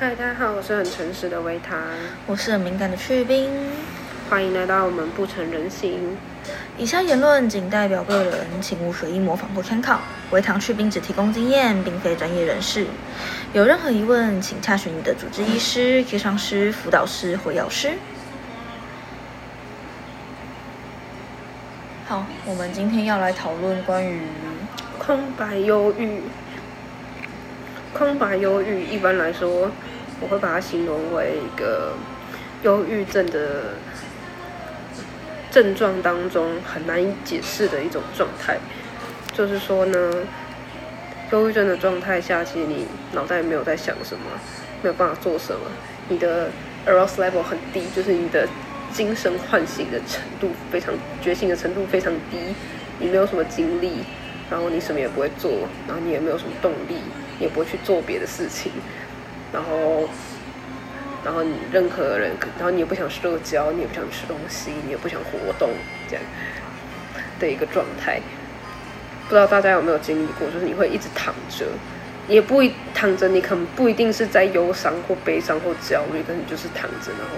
嗨，大家好，我是很诚实的维糖，我是很敏感的去冰。欢迎来到我们不成人形。以下言论仅代表个人，请勿随意模仿或参考。维糖去冰只提供经验，并非专业人士。有任何疑问，请洽询你的主治医师、咨商师、辅导师或药师。好，我们今天要来讨论关于空白忧郁。空白忧郁一般来说，我会把它形容为一个忧郁症的症状当中很难以解释的一种状态。就是说呢，忧郁症的状态下，其实你脑袋没有在想什么，没有办法做什么，你的 arousal level 很低，就是你的精神唤醒的程度非常觉醒的程度非常低，你没有什么精力，然后你什么也不会做，然后你也没有什么动力。也不会去做别的事情，然后，然后你任何人，然后你也不想社交，你也不想吃东西，你也不想活动，这样的一个状态。不知道大家有没有经历过？就是你会一直躺着，也不一躺着，你可能不一定是在忧伤或悲伤或焦虑，但你就是躺着，然后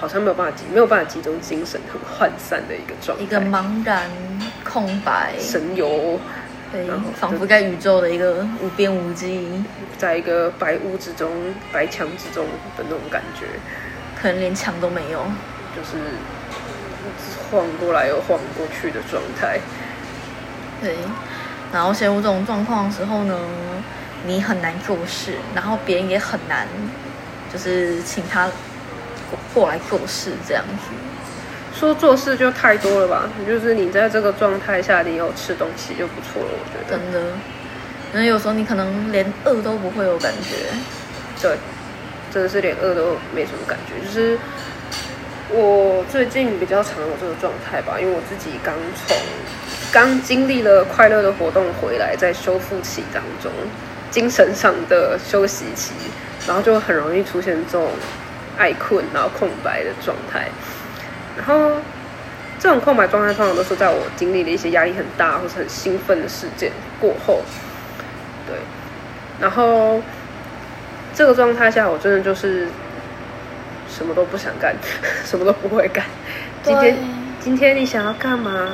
好像没有办法集，没有办法集中精神，很涣散的一个状态，一个茫然、空白、神游。对，仿佛在宇宙的一个无边无际，在一个白雾之中、白墙之中的那种感觉，可能连墙都没有，就是晃过来又晃过去的状态。对，然后陷入这种状况的时候呢，你很难做事，然后别人也很难，就是请他过来做事这样子。说做事就太多了吧？就是你在这个状态下，你有吃东西就不错了。我觉得真的，因为有时候你可能连饿都不会有感觉。对，真的是连饿都没什么感觉。就是我最近比较常有这个状态吧，因为我自己刚从刚经历了快乐的活动回来，在修复期当中，精神上的休息期，然后就很容易出现这种爱困然后空白的状态。然后，这种空白状态通常都是在我经历了一些压力很大或是很兴奋的事件过后，对。然后，这个状态下，我真的就是什么都不想干，什么都不会干。今天，今天你想要干嘛？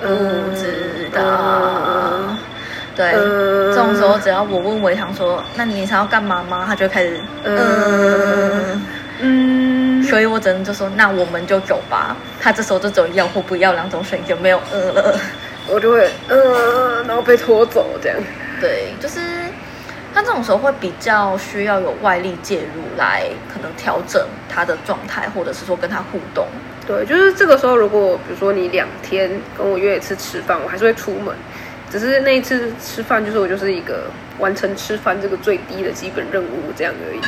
不知道。对，这种时候只要我问维唐说：“那你想要干嘛吗？”他就开始嗯嗯。所以我只能就说，那我们就走吧。他这时候就走要或不要两种选择，没有呃了，我就会呃，然后被拖走这样。对，就是他这种时候会比较需要有外力介入来可能调整他的状态，或者是说跟他互动。对，就是这个时候，如果比如说你两天跟我约一次吃饭，我还是会出门，只是那一次吃饭就是我就是一个完成吃饭这个最低的基本任务这样而已。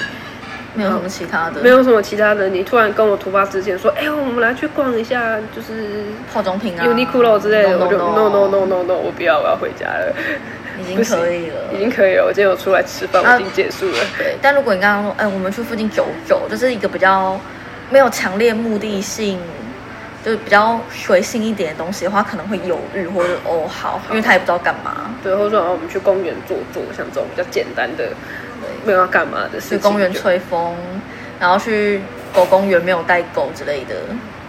没有什么其他的，没有什么其他的。你突然跟我突发之前说：“哎呦，我们来去逛一下，就是化妆品啊，Uniqlo 之类的。”我就 “No No No No No，我不要，我要回家了。”已经可以了，已经可以了。我今天有出来吃饭，我已经结束了。对，但如果你刚刚说：“哎，我们去附近走走，就是一个比较没有强烈目的性，就是比较随性一点的东西的话，可能会犹豫，或者哦好，因为他也不知道干嘛。对，或者说我们去公园坐坐，像这种比较简单的。没有要干嘛的事，去公园吹风，然后去狗公园没有带狗之类的。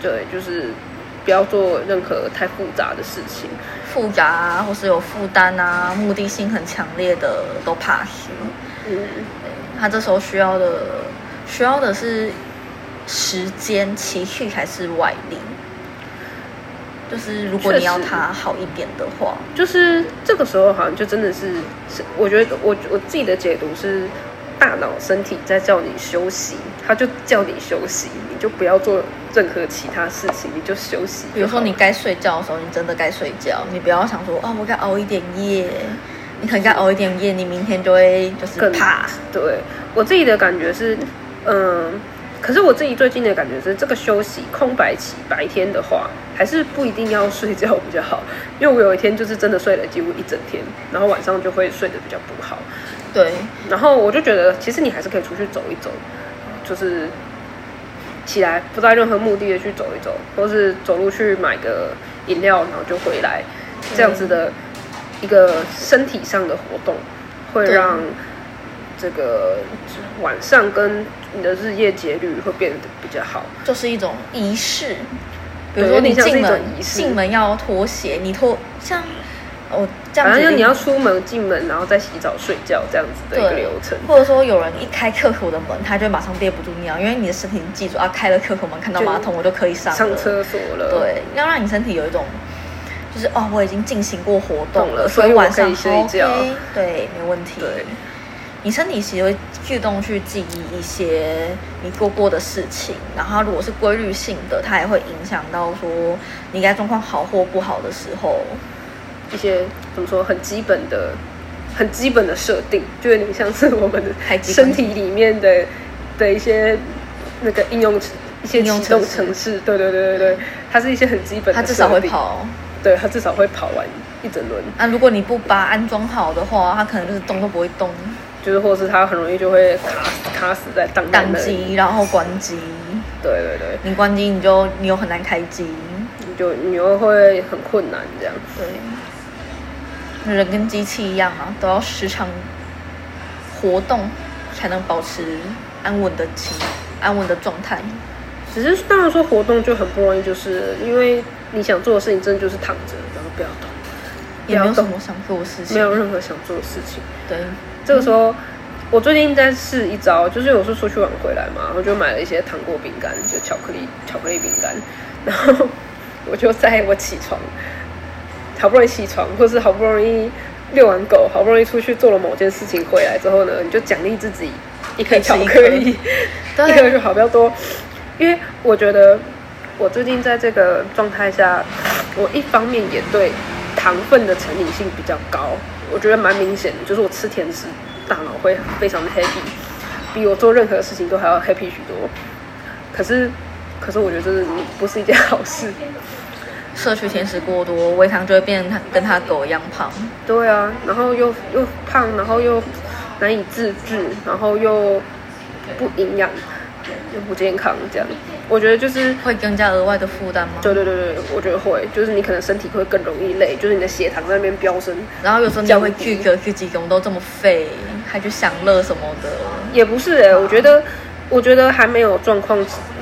对，就是不要做任何太复杂的事情，复杂或是有负担啊，目的性很强烈的都 pass。嗯，他这时候需要的需要的是时间、情绪还是外力？就是如果你要他好一点的话，就是这个时候好像就真的是，是我觉得我我自己的解读是，大脑身体在叫你休息，他就叫你休息，你就不要做任何其他事情，你就休息。比如说你该睡觉的时候，你真的该睡觉，你不要想说啊，我该熬一点夜，你可能该熬一点夜，你明天就会就是更怕。对我自己的感觉是，嗯。可是我自己最近的感觉是，这个休息空白期白天的话，还是不一定要睡觉比较好。因为我有一天就是真的睡了几乎一整天，然后晚上就会睡得比较不好。对，然后我就觉得，其实你还是可以出去走一走，就是起来不带任何目的的去走一走，或是走路去买个饮料，然后就回来，这样子的一个身体上的活动，会让。这个晚上跟你的日夜节律会变得比较好。就是一种仪式，比如说你进门进门要脱鞋，你脱像我这样子反正就你要出门、进门，然后再洗澡、睡觉这样子的一个流程。或者说有人一开客口的门，他就马上憋不住尿，因为你的身体记住啊，开了客口门看到马桶我就可以上了上厕所了，，对，要让你身体有一种，就是哦，我已经进行过活动懂了所所以晚上可以睡觉 OK，对，没问题。对，你身体其实会自动去记忆一些你做过的事情，然后如果是规律性的，它也会影响到说你该状况好或不好的时候，一些怎么说很基本的、很基本的设定，就有点像是我们的身体里面的的一些那个应用一些启动程式。对对对对对，它是一些很基本的，它至少会，跑。对，它至少会跑完一整轮，啊，如果你不把它安装好的话，它可能就是动都不会动，就是或是它很容易就会卡死卡死在当宕机，然后关机。对对对，你关机，你就你又很难开机。你就你又会很困难这样。对，人跟机器一样啊，都要时常活动，才能保持安稳的情、安稳的状态。只是当然说活动就很不容易，就是因为你想做的事情真的就是躺着，然后不要动，也没有什么想做的事情。没有任何想做的事情。对，这个时候，我最近在试一招，就是有时候出去玩回来嘛，然后就买了一些糖果饼干，就巧克力巧克力饼干，然后我就在我起床，好不容易起床，或是好不容易遛完狗，好不容易出去做了某件事情回来之后呢，你就奖励自己一颗巧克力，对一颗就好，比较多，因为我觉得我最近在这个状态下，我一方面也对糖分的成瘾性比较高，我觉得蛮明显的，就是我吃甜食，大脑会非常的 happy，比我做任何事情都还要 happy 许多。可是，可是我觉得这是不是一件好事。摄取甜食过多，胃糖就会变成他跟他狗一样胖。对啊，然后又又胖，然后又难以自制，然后又不营养，又不健康，这样。我觉得就是会增加额外的负担吗？对对对对，我觉得会，就是你可能身体会更容易累，就是你的血糖在那边飙升，然后有时候你也会拒个拒几个，我们都这么废，还去享乐什么的。也不是哎、我觉得，我觉得还没有状况，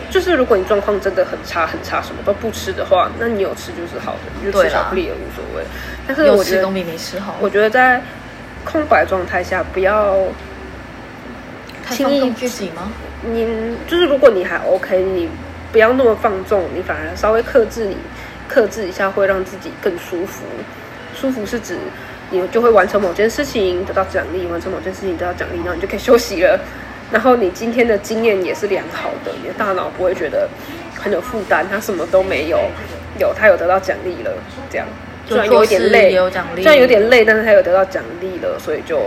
就是如果你状况真的很差很差，什么都不吃的话，那你有吃就是好的，你就吃巧克力也无所谓。但是有我觉得吃总比没吃好。我觉得在空白状态下，不要轻易自己吗？你就是如果你还 OK，你不要那么放纵，你反而稍微克制你克制一下，会让自己更舒服。舒服是指你就会完成某件事情得到奖励，完成某件事情得到奖励，然后你就可以休息了。然后你今天的经验也是良好的，你的大脑不会觉得很有负担，它什么都没有，有它有得到奖励了，这样虽然有一点累，虽然有点累，但是它有得到奖励了，所以就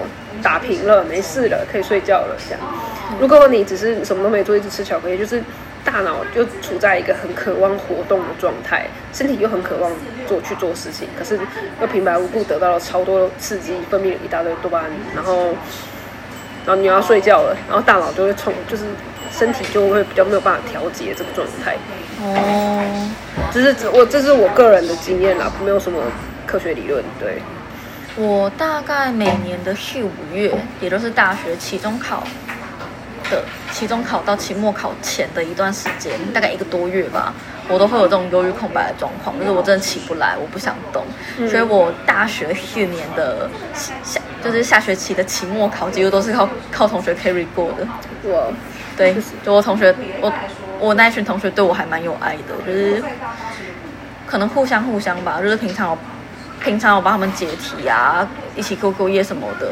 打平了，没事了，可以睡觉了。这样，如果你只是什么都没做，一直吃巧克力，就是大脑就处在一个很渴望活动的状态，身体又很渴望做去做事情，可是又平白无故得到了超多刺激，分泌了一大堆多巴胺，然后，然后你又要睡觉了，然后大脑就会冲，就是身体就会比较没有办法调节这个状态。哦，这是只我这是我个人的经验啦，没有什么科学理论。对，我大概每年的四五月，也就是大学期中考的期中考到期末考前的一段时间，大概一个多月吧，我都会有这种忧郁空白的状况，就是我真的起不来，我不想动。嗯所以我大学四年的下就是下学期的期末考，几乎都是靠靠同学 carry 过的。我对，就我同学，我我那一群同学对我还蛮有爱的，就是可能互相互相吧，就是平常有平常我帮他们解题啊，一起过过夜什么的，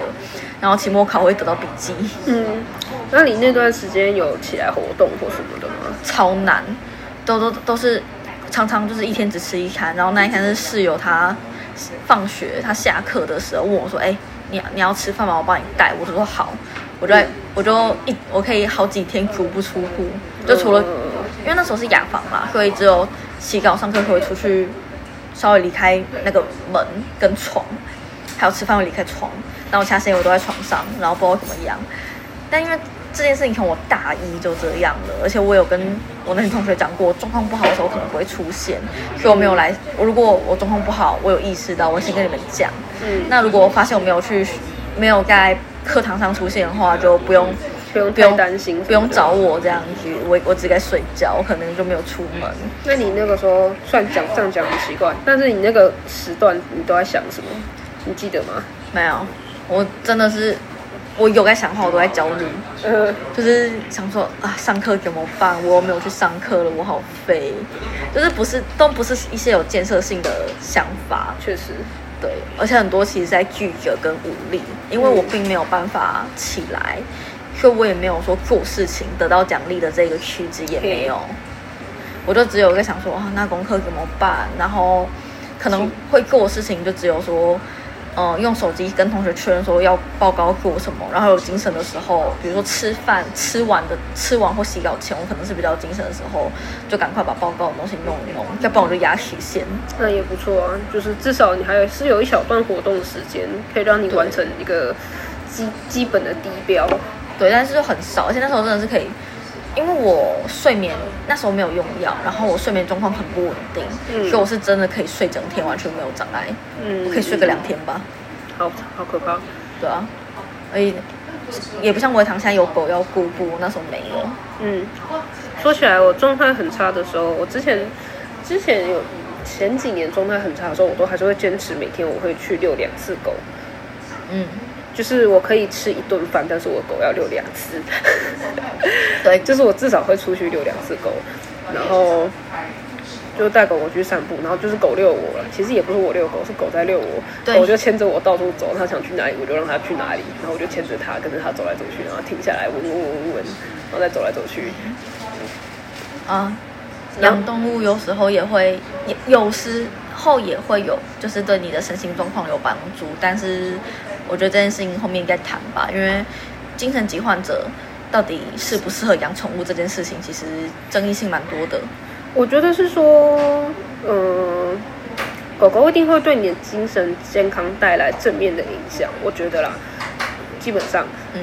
然后期末考会得到笔记，嗯，那你那段时间有起来活动或什么的吗？超难，都都都是常常就是一天只吃一餐，然后那一天是室友他放学他下课的时候问我说，哎、你你要吃饭吗？我帮你带，我就说好，我就在我就一我可以好几天足不出户，就除了。嗯因为那时候是雅房嘛，所以只有洗稿上课会出去，稍微离开那个门跟床，还有吃饭会离开床，然后其他时间我都在床上，然后不知道怎么样。但因为这件事情从我大一就这样了，而且我有跟我那些同学讲过，状况不好的时候可能不会出现，所以我没有来。如果我状况不好，我有意识到，我先跟你们讲。那如果我发现我没有去，没有在课堂上出现的话，就不用不用不用担心，不用找。我这样子，我我只该睡觉，我可能就没有出门。那你那个时候算讲这样讲很奇怪，但是你那个时段你都在想什么？你记得吗？没有，我真的是我有在想的话，我都在焦虑，呃，就是想说啊，上课怎么办？我又没有去上课了，我好废。就是不是都不是一些有建设性的想法，确实，对，而且很多其实在拒绝跟无力，因为我并没有办法起来，所以我也没有说做事情得到奖励的这个趋势也没有，我就只有在想说啊，那功课怎么办？然后可能会做的事情就只有说。呃，用手机跟同学确认说要报告做什么，然后有精神的时候，比如说吃饭吃完的吃完或洗澡前，我可能是比较精神的时候，就赶快把报告的东西弄一弄，要不然我就压曲线。那也不错啊，就是至少你还有是有一小段活动时间，可以让你完成一个基基本的低标。对，但是就很少，而且那时候真的是可以，因为我睡眠那时候没有用药，然后我睡眠状况很不稳定，嗯所以我是真的可以睡整天，完全没有障碍，嗯我可以睡个两天吧。好好可怕。对啊，而且也不像我堂现在有狗要顾顾，那时候没有。嗯，说起来，我状态很差的时候，我之前之前有前几年状态很差的时候，我都还是会坚持每天我会去遛两次狗。嗯，就是我可以吃一顿饭，但是我狗要遛两次。对，就是我至少会出去遛两次狗，然后就带狗狗去散步，然后就是狗遛我了。其实也不是我遛狗，是狗在遛我。对狗就牵着我到处走，它想去哪里我就让它去哪里，然后我就牵着它，跟着它走来走去，然后停下来闻闻闻闻闻，然后再走来走去。啊，养动物有时候也会，有时候也会有，就是对你的身心状况有帮助。但是我觉得这件事情后面应该谈吧，因为精神疾患者到底适不适合养宠物这件事情，其实争议性蛮多的。我觉得是说，嗯、狗狗一定会对你的精神健康带来正面的影响。我觉得啦，基本上。嗯，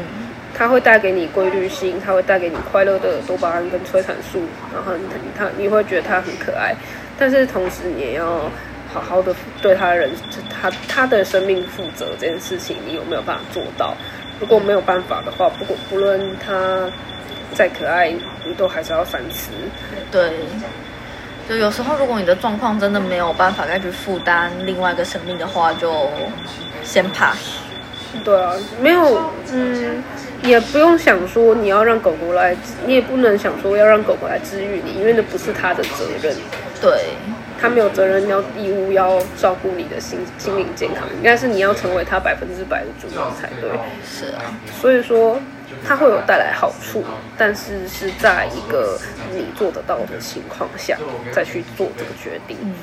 它会带给你规律性，它会带给你快乐的多巴胺跟催产素，然后你它你会觉得它很可爱，但是同时你也要好好的对他人他他的生命负责这件事情，你有没有办法做到？如果没有办法的话，不过不论他再可爱，你都还是要反思。对。就有时候，如果你的状况真的没有办法再去负担另外一个生命的话，就先 pass。对啊，没有，嗯，也不用想说你要让狗狗来，你也不能想说要让狗狗来治愈你，因为那不是它的责任。对，他没有责任要义务要照顾你的心心灵健康，应该是你要成为他百分之百的主人才对。是啊，所以说，他会有带来好处，但是是在一个你做得到的情况下再去做这个决定。嗯。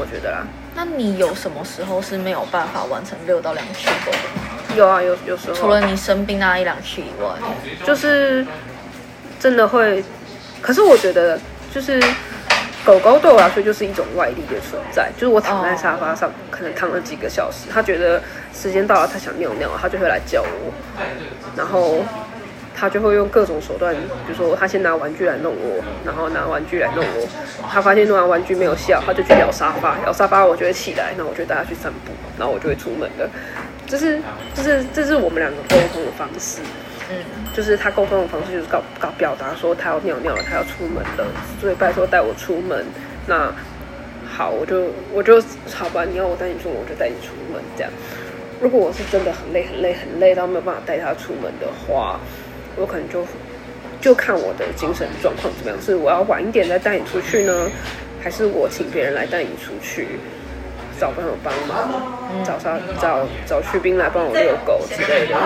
我觉得啦，那你有什么时候是没有办法完成六到两次狗的？有啊，有有时候除了你生病那一两次以外，就是真的会，可是我觉得就是狗狗对我来说就是一种外力的存在，就是我躺在沙发上，可能躺了几个小时，它觉得时间到了，它想尿尿，它就会来叫我，然后它就会用各种手段，比如说他先拿玩具来弄我，然后拿玩具来弄我，他发现弄完玩具没有效，他就去咬沙发，咬沙发我就会起来，那我就带他去散步，然后我就会出门了。这是，这是，这是我们两个沟通的方式。嗯，就是他沟通的方式就是告告表达说他要尿尿了，他要出门了，所以拜托带我出门。那好，我就我就好吧，你要我带你出门，我就带你出门这样。如果我是真的很累很累很累到没有办法带他出门的话，我可能就就看我的精神状况怎么样，是我要晚一点再带你出去呢，还是我请别人来带你出去？找朋友帮忙，找他找找去兵来帮我遛狗之类的。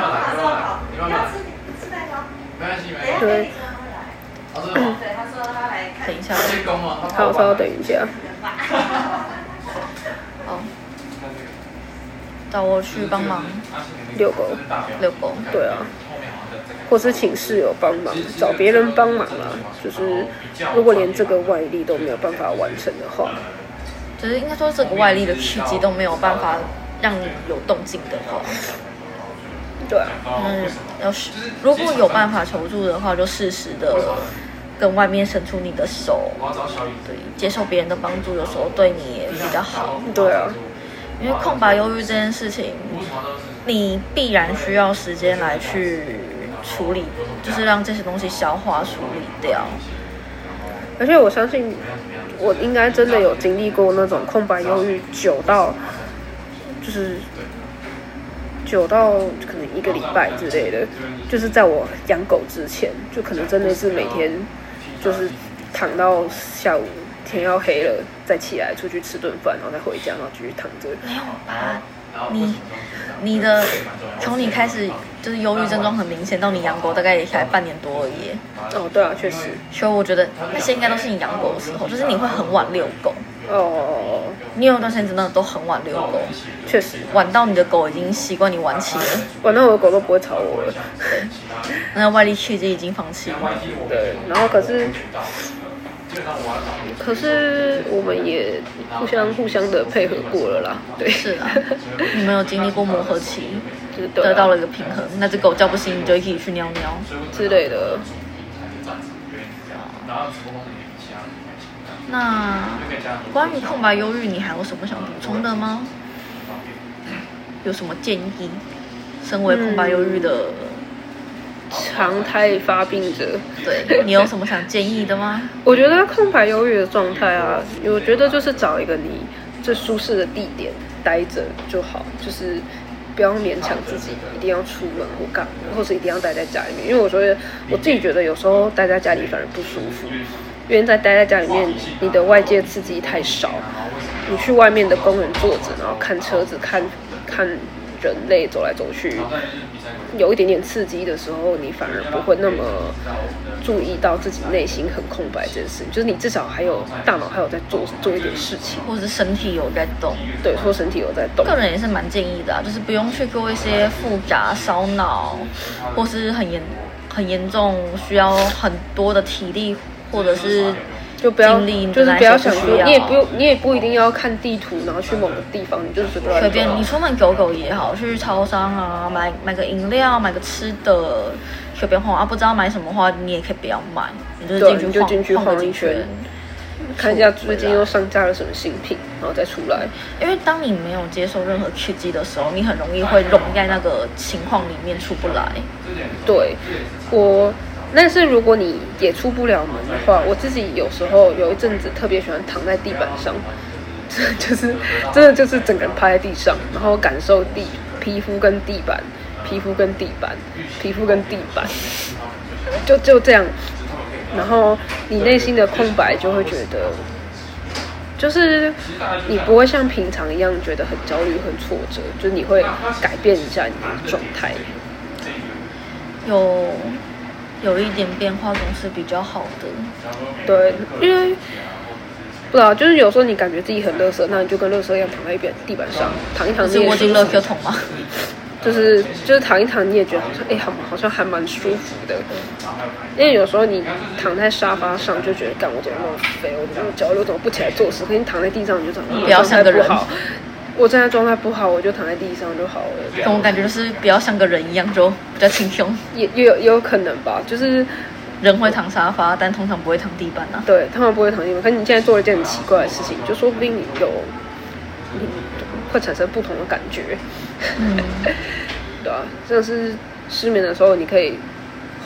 对，等一下，好，稍等一下。哦，找我去帮忙。遛狗，遛狗。对啊，或是请室友帮忙，找别人帮忙啊。就是如果连这个外力都没有办法完成的话，就是应该说这个外力的刺激都没有办法让你有动静的话，对啊，嗯，要是如果有办法求助的话，就适时的跟外面伸出你的手，对，接受别人的帮助，有时候对你也比较好。对啊，因为空白忧郁这件事情，你必然需要时间来去处理，就是让这些东西消化处理掉。而且我相信，我应该真的有经历过那种空白忧郁久到，就是久到可能一个礼拜之类的，就是在我养狗之前，就可能真的是每天就是躺到下午。天要黑了，再起来出去吃顿饭，然后再回家，然后继续躺着。没有吧？你你的从你开始就是忧郁症状很明显，到你养狗大概也才半年多而已。哦，对啊，确实。所以我觉得那些应该都是你养狗的时候，就是你会很晚遛狗。哦。你有一段时间真的都很晚遛狗，确实晚到你的狗已经习惯你晚起了，晚到我的狗都不会吵我了。对。那外力气就已经放弃了。对，然后可是。可是我们也互相互相的配合过了啦，对，是啊，你们有经历过磨合期，就得到了一个平衡。那只狗叫不醒，你就一起去尿尿之类的。那关于空白忧郁，你还有什么想补充的吗？有什么建议？身为空白忧郁的。常态发病者，对你有什么想建议的吗？我觉得空白忧郁的状态啊，我觉得就是找一个你最舒适的地点待着就好，就是不要勉强自己一定要出门或干，或是一定要待在家里面。因为我觉得我自己觉得有时候待在家里反而不舒服，因为在待在家里面，你的外界刺激太少，你去外面的公园坐着，然后看车子，看看。人类走来走去，有一点点刺激的时候，你反而不会那么注意到自己内心很空白这件事。就是你至少还有大脑还有在做做一点事情，或者是身体有在动。对，或身体有在动。个人也是蛮建议的，就是不用去做一些复杂、烧脑，或是很严、很严重，需要很多的体力，或者是。就不要，就是不要想说，你也不用，你也不一定要看地图，然后去某个地方，你就是随便。随便，你出门狗狗也好，去超商啊，买买个饮料，买个吃的，随便晃啊。不知道买什么话，你也可以不要买，你就进去晃一圈，看一下最近又上架了什么新品，然后再出来。因为当你没有接受任何刺激的时候，你很容易会融在那个情况里面出不来。对，我。但是如果你也出不了门的话，我自己有时候有一阵子特别喜欢躺在地板上，这 就是真的就是整个人趴在地上，然后感受地皮肤跟地板，皮肤跟地板，皮肤跟地板，就就这样，然后你内心的空白就会觉得，就是你不会像平常一样觉得很焦虑、很挫折，就是你会改变一下你的状态，有。有一点变化总是比较好的，对，因为不知道，就是有时候你感觉自己很乐色，那你就跟乐色一样躺在一边地板上躺一躺，是我进乐色桶吗？就是就是躺一躺，你也觉得好像哎，好好像还蛮舒服的。因为有时候你躺在沙发上就觉得，干我怎么那么肥，我怎么脚又怎么不起来做事？可你躺在地上你就怎么不要像个人。我现在状态不好，我就躺在地上就好了。我感觉就是比较像个人一样，就比较轻松。也也有也有可能吧，就是人会躺沙发，但通常不会躺地板啊。对，通常不会躺地板。可你现在做了一件很奇怪的事情，就说不定你有，会产生不同的感觉。嗯，对啊，这是失眠的时候，你可以。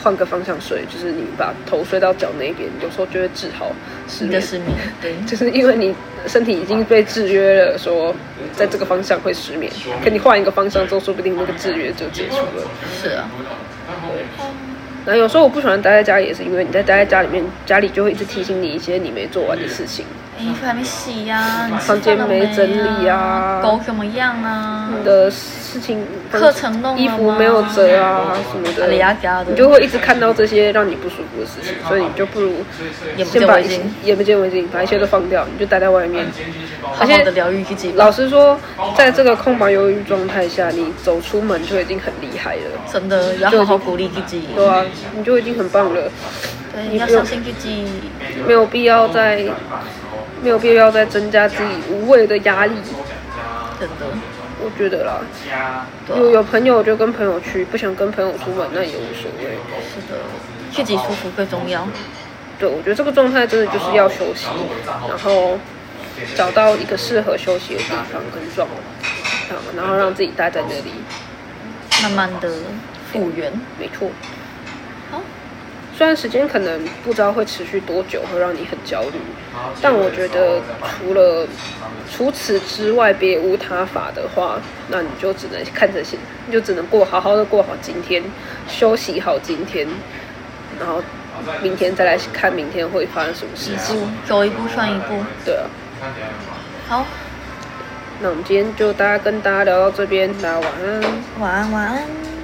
换个方向睡，就是你把头睡到脚那边，有时候就会治好失眠。失眠，对，就是因为你身体已经被制约了，说在这个方向会失眠，可你换一个方向之后，说不定那个制约就解除了。是啊，对。那有时候我不喜欢待在家里，也是因为你在待在家里面，家里就会一直提醒你一些你没做完的事情。衣服还没洗呀，房间没整理呀，狗怎么样啊？你的事情，课程弄衣服没有折啊什么的，你就会一直看到这些让你不舒服的事情，所以你就不如先把眼不见为净，把一切都放掉，你就待在外面。好好的疗愈自己。老实说，在这个空白忧郁状态下，你走出门就已经很厉害了。真的，要好好鼓励自己。对啊，你就已经很棒了。对，你要相信自己。没有必要再，没有必要再增加自己无谓的压力。真的，我觉得啦。有有朋友就跟朋友去，不想跟朋友出门那也无所谓。是的，自己舒服最重要。对，我觉得这个状态真的就是要休息，然后。找到一个适合休息的地方跟状态，然后让自己待在那里，慢慢的复原。没错。好，虽然时间可能不知道会持续多久，会让你很焦虑，但我觉得除了除此之外别无他法的话，那你就只能看着现，你就只能过好好的过好今天，休息好今天，然后。明天再来看明天会发生什么事情，走一步算一步。对啊。好，那我们今天就大家跟大家聊到这边，大家晚安。晚安，晚安。